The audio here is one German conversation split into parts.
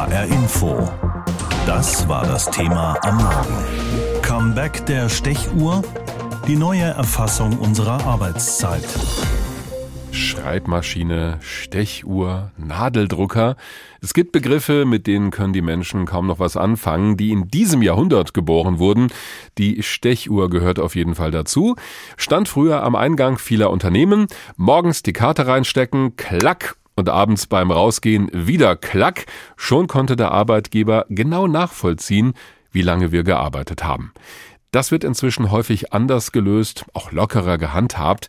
HR Info. Das war das Thema am Morgen. Comeback der Stechuhr? Die neue Erfassung unserer Arbeitszeit. Schreibmaschine, Stechuhr, Nadeldrucker. Es gibt Begriffe, mit denen können die Menschen kaum noch was anfangen, die in diesem Jahrhundert geboren wurden. Die Stechuhr gehört auf jeden Fall dazu. Stand früher am Eingang vieler Unternehmen. Morgens die Karte reinstecken, klack und abends beim Rausgehen wieder klack. Schon konnte der Arbeitgeber genau nachvollziehen, wie lange wir gearbeitet haben. Das wird inzwischen häufig anders gelöst, auch lockerer gehandhabt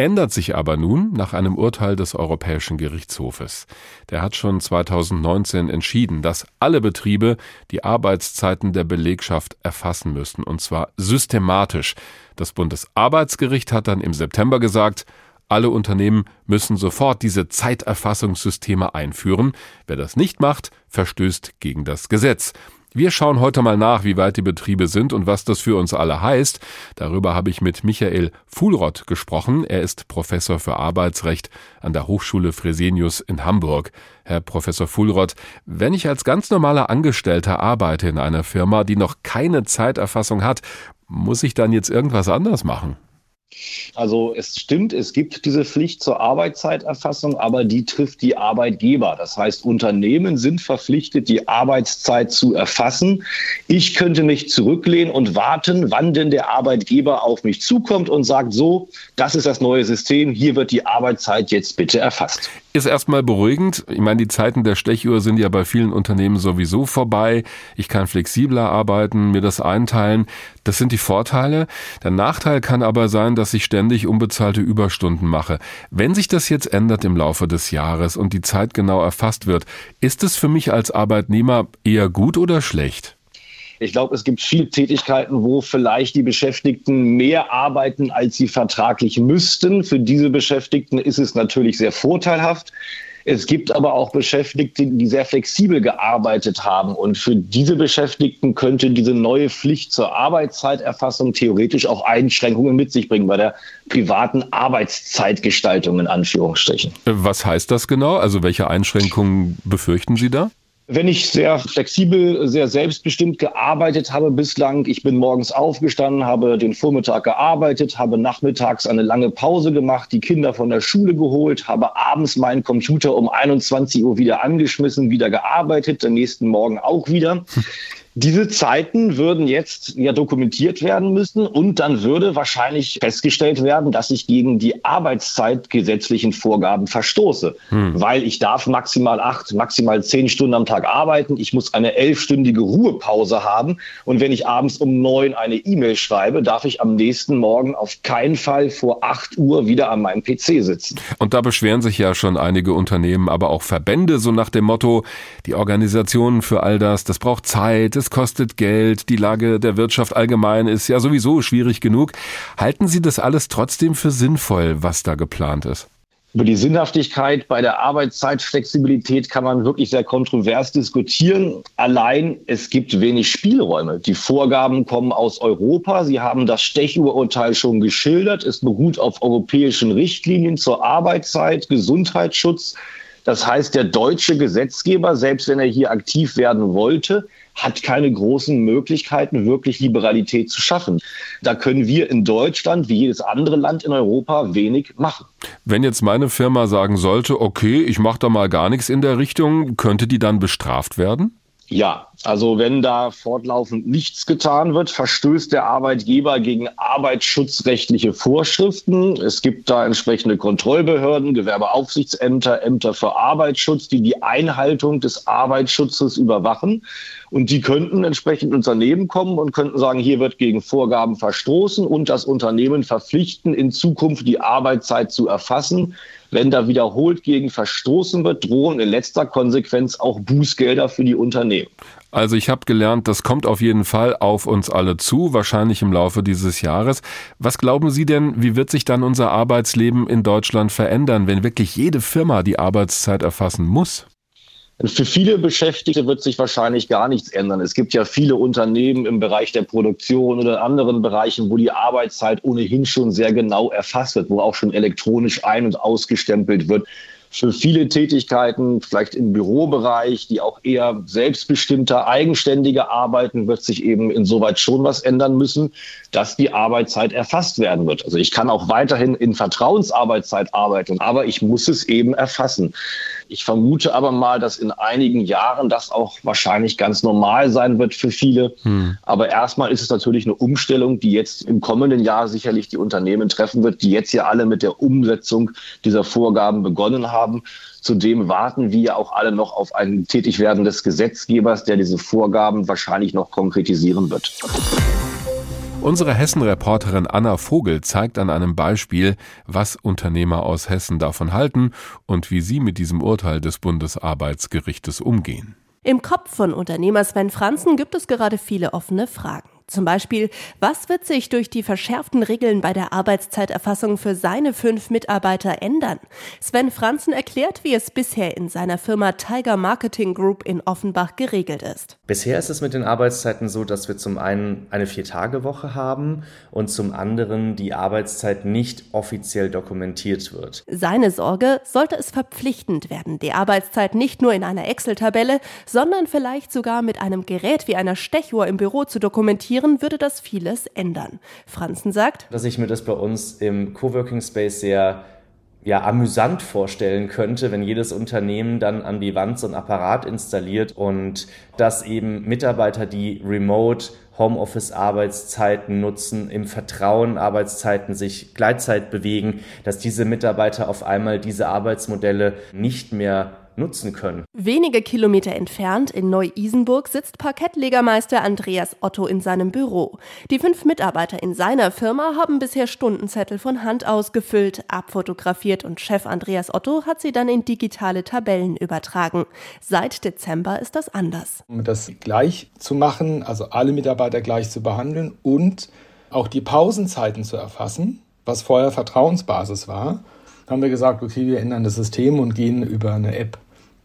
ändert sich aber nun nach einem Urteil des Europäischen Gerichtshofes. Der hat schon 2019 entschieden, dass alle Betriebe die Arbeitszeiten der Belegschaft erfassen müssen, und zwar systematisch. Das Bundesarbeitsgericht hat dann im September gesagt, alle Unternehmen müssen sofort diese Zeiterfassungssysteme einführen. Wer das nicht macht, verstößt gegen das Gesetz. Wir schauen heute mal nach, wie weit die Betriebe sind und was das für uns alle heißt. Darüber habe ich mit Michael Fuhlrott gesprochen. Er ist Professor für Arbeitsrecht an der Hochschule Fresenius in Hamburg. Herr Professor Fuhlrott, wenn ich als ganz normaler Angestellter arbeite in einer Firma, die noch keine Zeiterfassung hat, muss ich dann jetzt irgendwas anders machen? Also es stimmt, es gibt diese Pflicht zur Arbeitszeiterfassung, aber die trifft die Arbeitgeber. Das heißt, Unternehmen sind verpflichtet, die Arbeitszeit zu erfassen. Ich könnte mich zurücklehnen und warten, wann denn der Arbeitgeber auf mich zukommt und sagt, so, das ist das neue System, hier wird die Arbeitszeit jetzt bitte erfasst. Ist erstmal beruhigend. Ich meine, die Zeiten der Stechuhr sind ja bei vielen Unternehmen sowieso vorbei. Ich kann flexibler arbeiten, mir das einteilen. Das sind die Vorteile. Der Nachteil kann aber sein, dass ich ständig unbezahlte Überstunden mache. Wenn sich das jetzt ändert im Laufe des Jahres und die Zeit genau erfasst wird, ist es für mich als Arbeitnehmer eher gut oder schlecht? Ich glaube, es gibt viele Tätigkeiten, wo vielleicht die Beschäftigten mehr arbeiten, als sie vertraglich müssten. Für diese Beschäftigten ist es natürlich sehr vorteilhaft. Es gibt aber auch Beschäftigte, die sehr flexibel gearbeitet haben. Und für diese Beschäftigten könnte diese neue Pflicht zur Arbeitszeiterfassung theoretisch auch Einschränkungen mit sich bringen bei der privaten Arbeitszeitgestaltung in Anführungsstrichen. Was heißt das genau? Also welche Einschränkungen befürchten Sie da? Wenn ich sehr flexibel, sehr selbstbestimmt gearbeitet habe bislang, ich bin morgens aufgestanden, habe den Vormittag gearbeitet, habe nachmittags eine lange Pause gemacht, die Kinder von der Schule geholt, habe abends meinen Computer um 21 Uhr wieder angeschmissen, wieder gearbeitet, den nächsten Morgen auch wieder. Diese Zeiten würden jetzt ja dokumentiert werden müssen und dann würde wahrscheinlich festgestellt werden, dass ich gegen die arbeitszeitgesetzlichen Vorgaben verstoße, hm. weil ich darf maximal acht, maximal zehn Stunden am Tag arbeiten. Ich muss eine elfstündige Ruhepause haben und wenn ich abends um neun eine E-Mail schreibe, darf ich am nächsten Morgen auf keinen Fall vor acht Uhr wieder an meinem PC sitzen. Und da beschweren sich ja schon einige Unternehmen, aber auch Verbände so nach dem Motto, die Organisationen für all das, das braucht Zeit, es kostet Geld, die Lage der Wirtschaft allgemein ist ja sowieso schwierig genug. Halten Sie das alles trotzdem für sinnvoll, was da geplant ist? Über die Sinnhaftigkeit bei der Arbeitszeitflexibilität kann man wirklich sehr kontrovers diskutieren. Allein es gibt wenig Spielräume. Die Vorgaben kommen aus Europa. Sie haben das Stechuhrurteil schon geschildert. Es beruht auf europäischen Richtlinien zur Arbeitszeit, Gesundheitsschutz. Das heißt, der deutsche Gesetzgeber, selbst wenn er hier aktiv werden wollte, hat keine großen Möglichkeiten, wirklich Liberalität zu schaffen. Da können wir in Deutschland, wie jedes andere Land in Europa, wenig machen. Wenn jetzt meine Firma sagen sollte, okay, ich mache da mal gar nichts in der Richtung, könnte die dann bestraft werden? Ja, also wenn da fortlaufend nichts getan wird, verstößt der Arbeitgeber gegen arbeitsschutzrechtliche Vorschriften. Es gibt da entsprechende Kontrollbehörden, Gewerbeaufsichtsämter, Ämter für Arbeitsschutz, die die Einhaltung des Arbeitsschutzes überwachen. Und die könnten entsprechend Unternehmen kommen und könnten sagen, hier wird gegen Vorgaben verstoßen und das Unternehmen verpflichten, in Zukunft die Arbeitszeit zu erfassen. Wenn da wiederholt gegen verstoßen wird, drohen in letzter Konsequenz auch Bußgelder für die Unternehmen. Also ich habe gelernt, das kommt auf jeden Fall auf uns alle zu, wahrscheinlich im Laufe dieses Jahres. Was glauben Sie denn, wie wird sich dann unser Arbeitsleben in Deutschland verändern, wenn wirklich jede Firma die Arbeitszeit erfassen muss? Für viele Beschäftigte wird sich wahrscheinlich gar nichts ändern. Es gibt ja viele Unternehmen im Bereich der Produktion oder in anderen Bereichen, wo die Arbeitszeit ohnehin schon sehr genau erfasst wird, wo auch schon elektronisch ein- und ausgestempelt wird. für viele Tätigkeiten, vielleicht im Bürobereich, die auch eher selbstbestimmter, eigenständiger arbeiten, wird sich eben insoweit schon was ändern müssen, dass die Arbeitszeit erfasst werden wird. Also ich kann auch weiterhin in Vertrauensarbeitszeit arbeiten, aber ich muss es eben erfassen. Ich vermute aber mal, dass in einigen Jahren das auch wahrscheinlich ganz normal sein wird für viele. Hm. Aber erstmal ist es natürlich eine Umstellung, die jetzt im kommenden Jahr sicherlich die Unternehmen treffen wird, die jetzt ja alle mit der Umsetzung dieser Vorgaben begonnen haben. Zudem warten wir auch alle noch auf ein Tätigwerden des Gesetzgebers, der diese Vorgaben wahrscheinlich noch konkretisieren wird. Unsere Hessen-Reporterin Anna Vogel zeigt an einem Beispiel, was Unternehmer aus Hessen davon halten und wie sie mit diesem Urteil des Bundesarbeitsgerichtes umgehen. Im Kopf von Unternehmer Sven Franzen gibt es gerade viele offene Fragen. Zum Beispiel, was wird sich durch die verschärften Regeln bei der Arbeitszeiterfassung für seine fünf Mitarbeiter ändern? Sven Franzen erklärt, wie es bisher in seiner Firma Tiger Marketing Group in Offenbach geregelt ist. Bisher ist es mit den Arbeitszeiten so, dass wir zum einen eine Vier-Tage-Woche haben und zum anderen die Arbeitszeit nicht offiziell dokumentiert wird. Seine Sorge, sollte es verpflichtend werden, die Arbeitszeit nicht nur in einer Excel-Tabelle, sondern vielleicht sogar mit einem Gerät wie einer Stechuhr im Büro zu dokumentieren, Papieren würde das vieles ändern. Franzen sagt, dass ich mir das bei uns im Coworking Space sehr ja, amüsant vorstellen könnte, wenn jedes Unternehmen dann an die Wand so ein Apparat installiert und dass eben Mitarbeiter, die remote Homeoffice-Arbeitszeiten nutzen, im Vertrauen Arbeitszeiten sich Gleitzeit bewegen, dass diese Mitarbeiter auf einmal diese Arbeitsmodelle nicht mehr nutzen können. Wenige Kilometer entfernt in Neu-Isenburg sitzt Parkettlegermeister Andreas Otto in seinem Büro. Die fünf Mitarbeiter in seiner Firma haben bisher Stundenzettel von Hand ausgefüllt, abfotografiert und Chef Andreas Otto hat sie dann in digitale Tabellen übertragen. Seit Dezember ist das anders. Um das gleich zu machen, also alle Mitarbeiter gleich zu behandeln und auch die Pausenzeiten zu erfassen, was vorher Vertrauensbasis war, haben wir gesagt, okay, wir ändern das System und gehen über eine App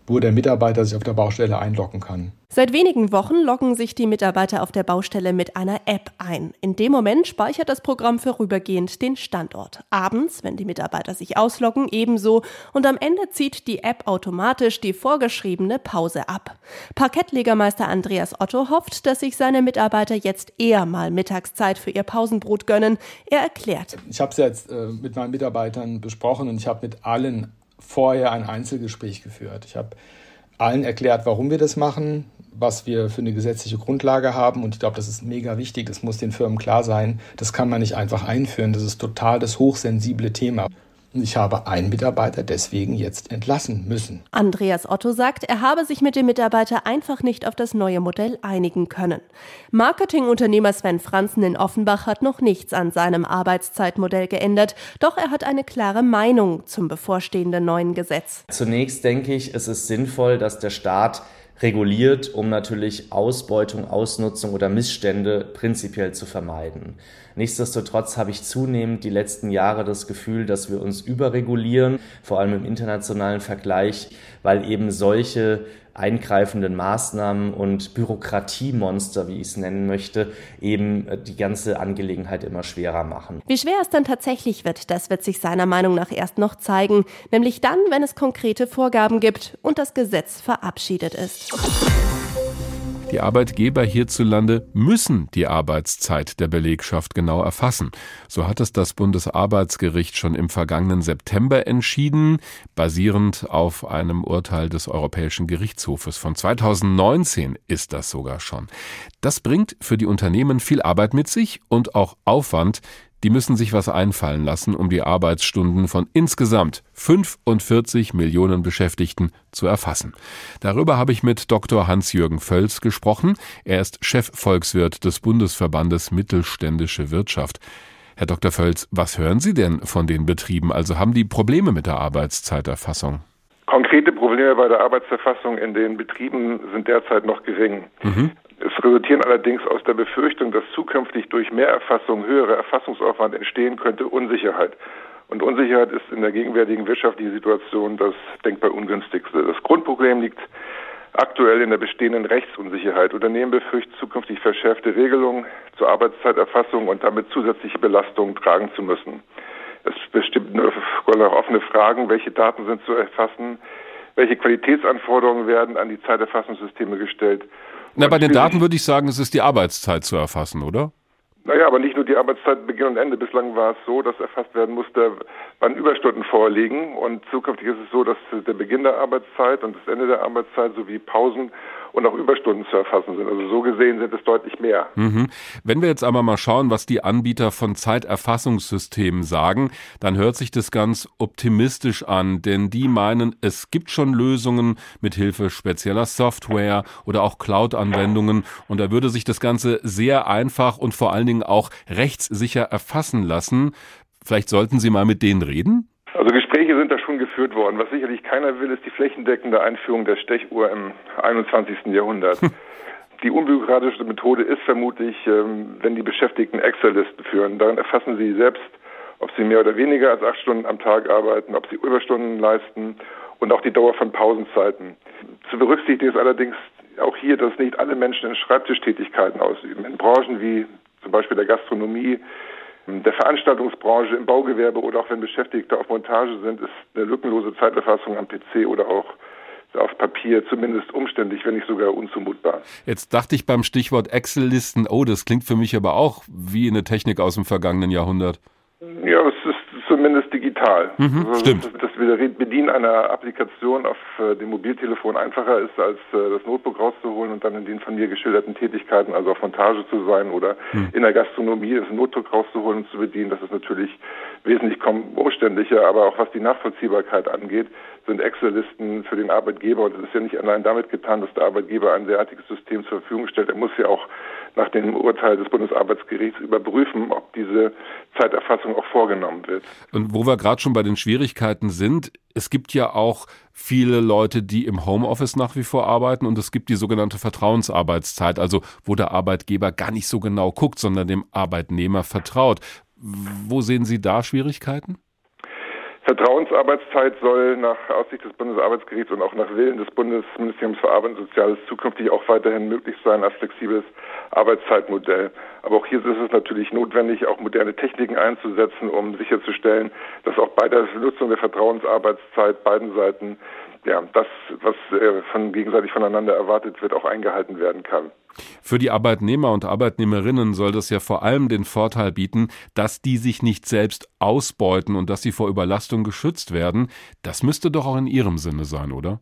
wo der Mitarbeiter sich auf der Baustelle einloggen kann. Seit wenigen Wochen loggen sich die Mitarbeiter auf der Baustelle mit einer App ein. In dem Moment speichert das Programm vorübergehend den Standort. Abends, wenn die Mitarbeiter sich ausloggen, ebenso. Und am Ende zieht die App automatisch die vorgeschriebene Pause ab. Parkettlegermeister Andreas Otto hofft, dass sich seine Mitarbeiter jetzt eher mal Mittagszeit für ihr Pausenbrot gönnen. Er erklärt. Ich habe es jetzt äh, mit meinen Mitarbeitern besprochen und ich habe mit allen vorher ein Einzelgespräch geführt. Ich habe allen erklärt, warum wir das machen, was wir für eine gesetzliche Grundlage haben. Und ich glaube, das ist mega wichtig. Das muss den Firmen klar sein. Das kann man nicht einfach einführen. Das ist total das hochsensible Thema. Ich habe einen Mitarbeiter deswegen jetzt entlassen müssen. Andreas Otto sagt, er habe sich mit dem Mitarbeiter einfach nicht auf das neue Modell einigen können. Marketingunternehmer Sven Franzen in Offenbach hat noch nichts an seinem Arbeitszeitmodell geändert, doch er hat eine klare Meinung zum bevorstehenden neuen Gesetz. Zunächst denke ich, es ist sinnvoll, dass der Staat reguliert, um natürlich Ausbeutung, Ausnutzung oder Missstände prinzipiell zu vermeiden. Nichtsdestotrotz habe ich zunehmend die letzten Jahre das Gefühl, dass wir uns überregulieren, vor allem im internationalen Vergleich, weil eben solche eingreifenden Maßnahmen und Bürokratiemonster, wie ich es nennen möchte, eben äh, die ganze Angelegenheit immer schwerer machen. Wie schwer es dann tatsächlich wird, das wird sich seiner Meinung nach erst noch zeigen, nämlich dann, wenn es konkrete Vorgaben gibt und das Gesetz verabschiedet ist. Die Arbeitgeber hierzulande müssen die Arbeitszeit der Belegschaft genau erfassen. So hat es das Bundesarbeitsgericht schon im vergangenen September entschieden, basierend auf einem Urteil des Europäischen Gerichtshofes. Von 2019 ist das sogar schon. Das bringt für die Unternehmen viel Arbeit mit sich und auch Aufwand, die müssen sich was einfallen lassen, um die Arbeitsstunden von insgesamt 45 Millionen Beschäftigten zu erfassen. Darüber habe ich mit Dr. Hans-Jürgen Völz gesprochen. Er ist Chefvolkswirt des Bundesverbandes Mittelständische Wirtschaft. Herr Dr. Völz, was hören Sie denn von den Betrieben? Also haben die Probleme mit der Arbeitszeiterfassung? Konkrete Probleme bei der Arbeitserfassung in den Betrieben sind derzeit noch gering. Mhm. Es resultieren allerdings aus der Befürchtung, dass zukünftig durch Mehrerfassung höhere Erfassungsaufwand entstehen könnte, Unsicherheit. Und Unsicherheit ist in der gegenwärtigen wirtschaftlichen Situation das denkbar ungünstigste. Das Grundproblem liegt aktuell in der bestehenden Rechtsunsicherheit. Unternehmen befürchten zukünftig verschärfte Regelungen zur Arbeitszeiterfassung und damit zusätzliche Belastungen tragen zu müssen. Es bestimmt nur offene Fragen, welche Daten sind zu erfassen, welche Qualitätsanforderungen werden an die Zeiterfassungssysteme gestellt. Na, bei den Daten würde ich sagen, es ist die Arbeitszeit zu erfassen, oder? Naja, aber nicht nur die Arbeitszeit Beginn und Ende. Bislang war es so, dass erfasst werden musste, wann Überstunden vorliegen. Und zukünftig ist es so, dass der Beginn der Arbeitszeit und das Ende der Arbeitszeit sowie Pausen und auch Überstunden zu erfassen sind. Also so gesehen sind es deutlich mehr. Mhm. Wenn wir jetzt aber mal schauen, was die Anbieter von Zeiterfassungssystemen sagen, dann hört sich das ganz optimistisch an, denn die meinen, es gibt schon Lösungen mit Hilfe spezieller Software oder auch Cloud-Anwendungen und da würde sich das Ganze sehr einfach und vor allen Dingen auch rechtssicher erfassen lassen. Vielleicht sollten Sie mal mit denen reden? Also Gespräche sind da schon geführt worden. Was sicherlich keiner will, ist die flächendeckende Einführung der Stechuhr im 21. Jahrhundert. Die unbürokratische Methode ist vermutlich, ähm, wenn die Beschäftigten Excel-Listen führen. Darin erfassen sie selbst, ob sie mehr oder weniger als acht Stunden am Tag arbeiten, ob sie Überstunden leisten und auch die Dauer von Pausenzeiten. Zu berücksichtigen ist allerdings auch hier, dass nicht alle Menschen in Schreibtischtätigkeiten ausüben. In Branchen wie zum Beispiel der Gastronomie, der Veranstaltungsbranche, im Baugewerbe oder auch wenn Beschäftigte auf Montage sind, ist eine lückenlose Zeiterfassung am PC oder auch auf Papier zumindest umständlich, wenn nicht sogar unzumutbar. Jetzt dachte ich beim Stichwort Excel-Listen, oh, das klingt für mich aber auch wie eine Technik aus dem vergangenen Jahrhundert. Ja, es digital. Mhm, also, stimmt. Das Bedienen einer Applikation auf äh, dem Mobiltelefon einfacher ist, als äh, das Notebook rauszuholen und dann in den von mir geschilderten Tätigkeiten, also auf Montage zu sein oder mhm. in der Gastronomie das Notebook rauszuholen und zu bedienen, das ist natürlich wesentlich umständlicher, aber auch was die Nachvollziehbarkeit angeht, sind Excel-Listen für den Arbeitgeber und es ist ja nicht allein damit getan, dass der Arbeitgeber ein derartiges System zur Verfügung stellt. Er muss ja auch nach dem Urteil des Bundesarbeitsgerichts überprüfen, ob diese Zeiterfassung auch vorgenommen wird. Und wo wir gerade schon bei den Schwierigkeiten sind, es gibt ja auch viele Leute, die im Homeoffice nach wie vor arbeiten und es gibt die sogenannte Vertrauensarbeitszeit, also wo der Arbeitgeber gar nicht so genau guckt, sondern dem Arbeitnehmer vertraut. Wo sehen Sie da Schwierigkeiten? Vertrauensarbeitszeit soll nach Aussicht des Bundesarbeitsgerichts und auch nach Willen des Bundesministeriums für Arbeit und Soziales zukünftig auch weiterhin möglich sein als flexibles Arbeitszeitmodell. Aber auch hier ist es natürlich notwendig, auch moderne Techniken einzusetzen, um sicherzustellen, dass auch bei der Nutzung der Vertrauensarbeitszeit beiden Seiten ja, das, was äh, von gegenseitig voneinander erwartet wird, auch eingehalten werden kann. Für die Arbeitnehmer und Arbeitnehmerinnen soll das ja vor allem den Vorteil bieten, dass die sich nicht selbst ausbeuten und dass sie vor Überlastung geschützt werden. Das müsste doch auch in Ihrem Sinne sein, oder?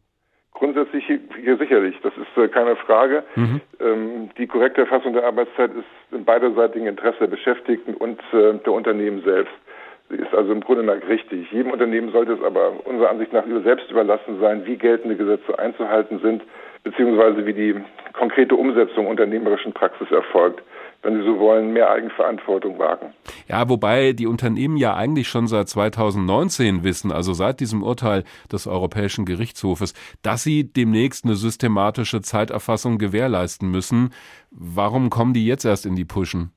Grundsätzlich hier sicherlich, das ist äh, keine Frage. Mhm. Ähm, die korrekte Erfassung der Arbeitszeit ist im beiderseitigen Interesse der Beschäftigten und äh, der Unternehmen selbst. Sie ist also im Grunde nach richtig. Jedem Unternehmen sollte es aber unserer Ansicht nach selbst überlassen sein, wie geltende Gesetze einzuhalten sind, beziehungsweise wie die konkrete Umsetzung unternehmerischen Praxis erfolgt wenn Sie so wollen, mehr Eigenverantwortung wagen. Ja, wobei die Unternehmen ja eigentlich schon seit 2019 wissen, also seit diesem Urteil des Europäischen Gerichtshofes, dass sie demnächst eine systematische Zeiterfassung gewährleisten müssen. Warum kommen die jetzt erst in die Puschen?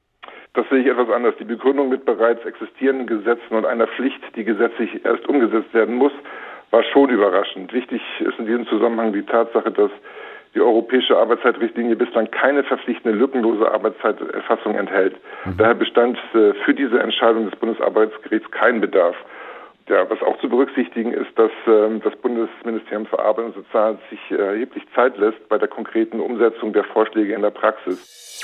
Das sehe ich etwas anders. Die Begründung mit bereits existierenden Gesetzen und einer Pflicht, die gesetzlich erst umgesetzt werden muss, war schon überraschend. Wichtig ist in diesem Zusammenhang die Tatsache, dass die europäische Arbeitszeitrichtlinie bislang keine verpflichtende lückenlose Arbeitszeiterfassung enthält. Mhm. Daher bestand äh, für diese Entscheidung des Bundesarbeitsgerichts kein Bedarf. Ja, was auch zu berücksichtigen ist, dass äh, das Bundesministerium für Arbeit und Soziales sich äh, erheblich Zeit lässt bei der konkreten Umsetzung der Vorschläge in der Praxis.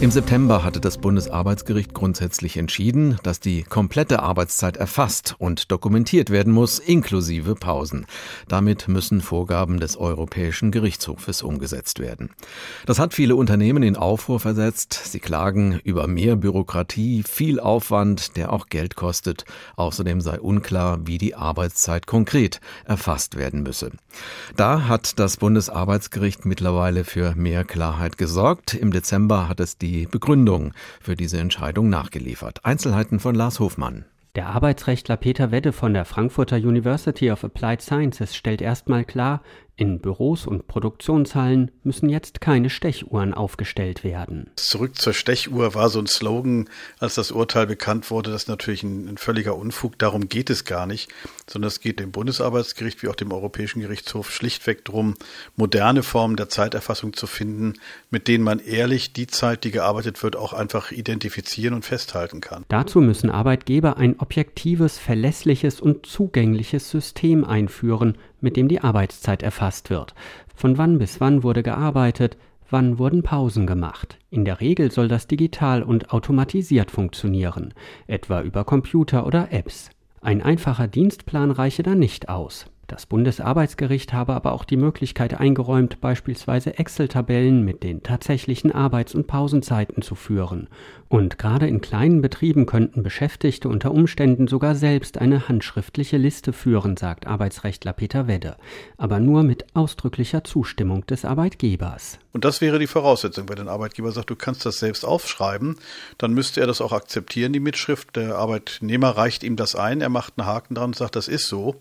Im September hatte das Bundesarbeitsgericht grundsätzlich entschieden, dass die komplette Arbeitszeit erfasst und dokumentiert werden muss, inklusive Pausen. Damit müssen Vorgaben des Europäischen Gerichtshofes umgesetzt werden. Das hat viele Unternehmen in Aufruhr versetzt. Sie klagen über mehr Bürokratie, viel Aufwand, der auch Geld kostet. Außerdem sei unklar, wie die Arbeitszeit konkret erfasst werden müsse. Da hat das Bundesarbeitsgericht mittlerweile für mehr Klarheit gesorgt. Im Dezember hat es die Begründung für diese Entscheidung nachgeliefert. Einzelheiten von Lars Hofmann. Der Arbeitsrechtler Peter Wedde von der Frankfurter University of Applied Sciences stellt erstmal klar, In Büros und Produktionshallen müssen jetzt keine Stechuhren aufgestellt werden. Zurück zur Stechuhr war so ein Slogan, als das Urteil bekannt wurde, das ist natürlich ein, ein völliger Unfug. Darum geht es gar nicht, sondern es geht dem Bundesarbeitsgericht wie auch dem Europäischen Gerichtshof schlichtweg darum, moderne Formen der Zeiterfassung zu finden, mit denen man ehrlich die Zeit, die gearbeitet wird, auch einfach identifizieren und festhalten kann. Dazu müssen Arbeitgeber ein objektives, verlässliches und zugängliches System einführen, mit dem die Arbeitszeit erfasst wird. Von wann bis wann wurde gearbeitet, wann wurden Pausen gemacht. In der Regel soll das digital und automatisiert funktionieren, etwa über Computer oder Apps. Ein einfacher Dienstplan reiche da nicht aus. Das Bundesarbeitsgericht habe aber auch die Möglichkeit eingeräumt, beispielsweise Excel-Tabellen mit den tatsächlichen Arbeits- und Pausenzeiten zu führen. Und gerade in kleinen Betrieben könnten Beschäftigte unter Umständen sogar selbst eine handschriftliche Liste führen, sagt Arbeitsrechtler Peter Wedde, aber nur mit ausdrücklicher Zustimmung des Arbeitgebers. Und das wäre die Voraussetzung, wenn ein Arbeitgeber sagt, du kannst das selbst aufschreiben, dann müsste er das auch akzeptieren, die Mitschrift. Der Arbeitnehmer reicht ihm das ein, er macht einen Haken dran und sagt, das ist so.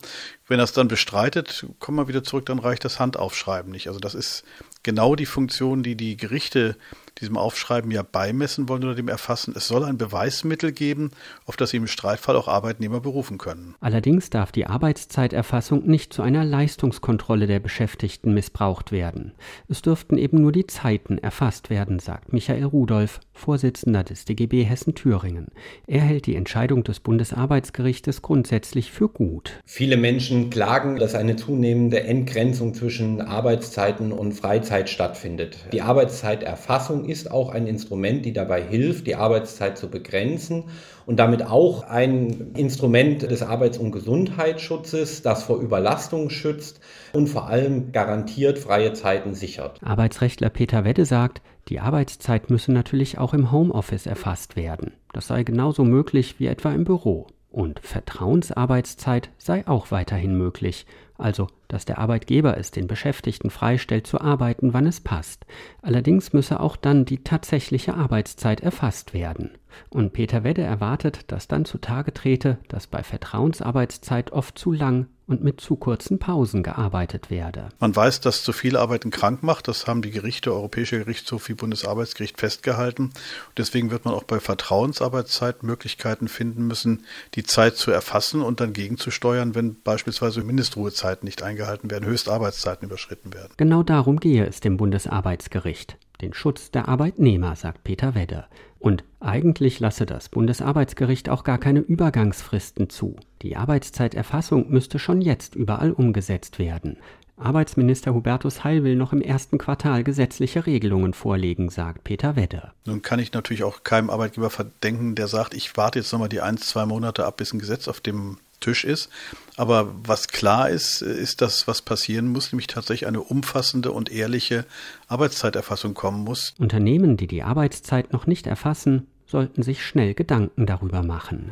Wenn er es dann bestreitet, kommen wir wieder zurück, dann reicht das Handaufschreiben nicht. Also das ist genau die Funktion, die die Gerichte diesem Aufschreiben ja beimessen wollen oder dem Erfassen. Es soll ein Beweismittel geben, auf das sie im Streitfall auch Arbeitnehmer berufen können. Allerdings darf die Arbeitszeiterfassung nicht zu einer Leistungskontrolle der Beschäftigten missbraucht werden. Es dürften eben nur die Zeiten erfasst werden, sagt Michael Rudolph, Vorsitzender des DGB Hessen-Thüringen. Er hält die Entscheidung des Bundesarbeitsgerichtes grundsätzlich für gut. Viele Menschen klagen, dass eine zunehmende Entgrenzung zwischen Arbeitszeiten und Freizeit stattfindet. Die Arbeitszeiterfassung ist auch ein Instrument, die dabei hilft, die Arbeitszeit zu begrenzen und damit auch ein Instrument des Arbeits- und Gesundheitsschutzes, das vor Überlastung schützt und vor allem garantiert freie Zeiten sichert. Arbeitsrechtler Peter Wedde sagt, die Arbeitszeit müsse natürlich auch im Homeoffice erfasst werden. Das sei genauso möglich wie etwa im Büro. Und Vertrauensarbeitszeit sei auch weiterhin möglich, also dass der Arbeitgeber es den Beschäftigten freistellt zu arbeiten, wann es passt. Allerdings müsse auch dann die tatsächliche Arbeitszeit erfasst werden. Und Peter Wedde erwartet, dass dann zutage trete, dass bei Vertrauensarbeitszeit oft zu lang und mit zu kurzen Pausen gearbeitet werde. Man weiß, dass zu viel Arbeiten krank macht. Das haben die Gerichte, Europäische Gerichtshof wie Bundesarbeitsgericht festgehalten. deswegen wird man auch bei Vertrauensarbeitszeit Möglichkeiten finden müssen, die Zeit zu erfassen und dann gegenzusteuern, wenn beispielsweise Mindestruhezeiten nicht eingehalten werden, Höchstarbeitszeiten überschritten werden. Genau darum gehe es dem Bundesarbeitsgericht. Den Schutz der Arbeitnehmer, sagt Peter Wedde. Und eigentlich lasse das Bundesarbeitsgericht auch gar keine Übergangsfristen zu. Die Arbeitszeiterfassung müsste schon jetzt überall umgesetzt werden. Arbeitsminister Hubertus Heil will noch im ersten Quartal gesetzliche Regelungen vorlegen, sagt Peter Wedde. Nun kann ich natürlich auch keinem Arbeitgeber verdenken, der sagt, ich warte jetzt nochmal die ein, zwei Monate ab, bis ein Gesetz auf dem Tisch ist. Aber was klar ist, ist, dass was passieren muss, nämlich tatsächlich eine umfassende und ehrliche Arbeitszeiterfassung kommen muss. Unternehmen, die die Arbeitszeit noch nicht erfassen, sollten sich schnell Gedanken darüber machen.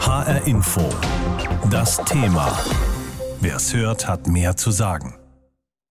HR Info. Das Thema. Wer es hört, hat mehr zu sagen.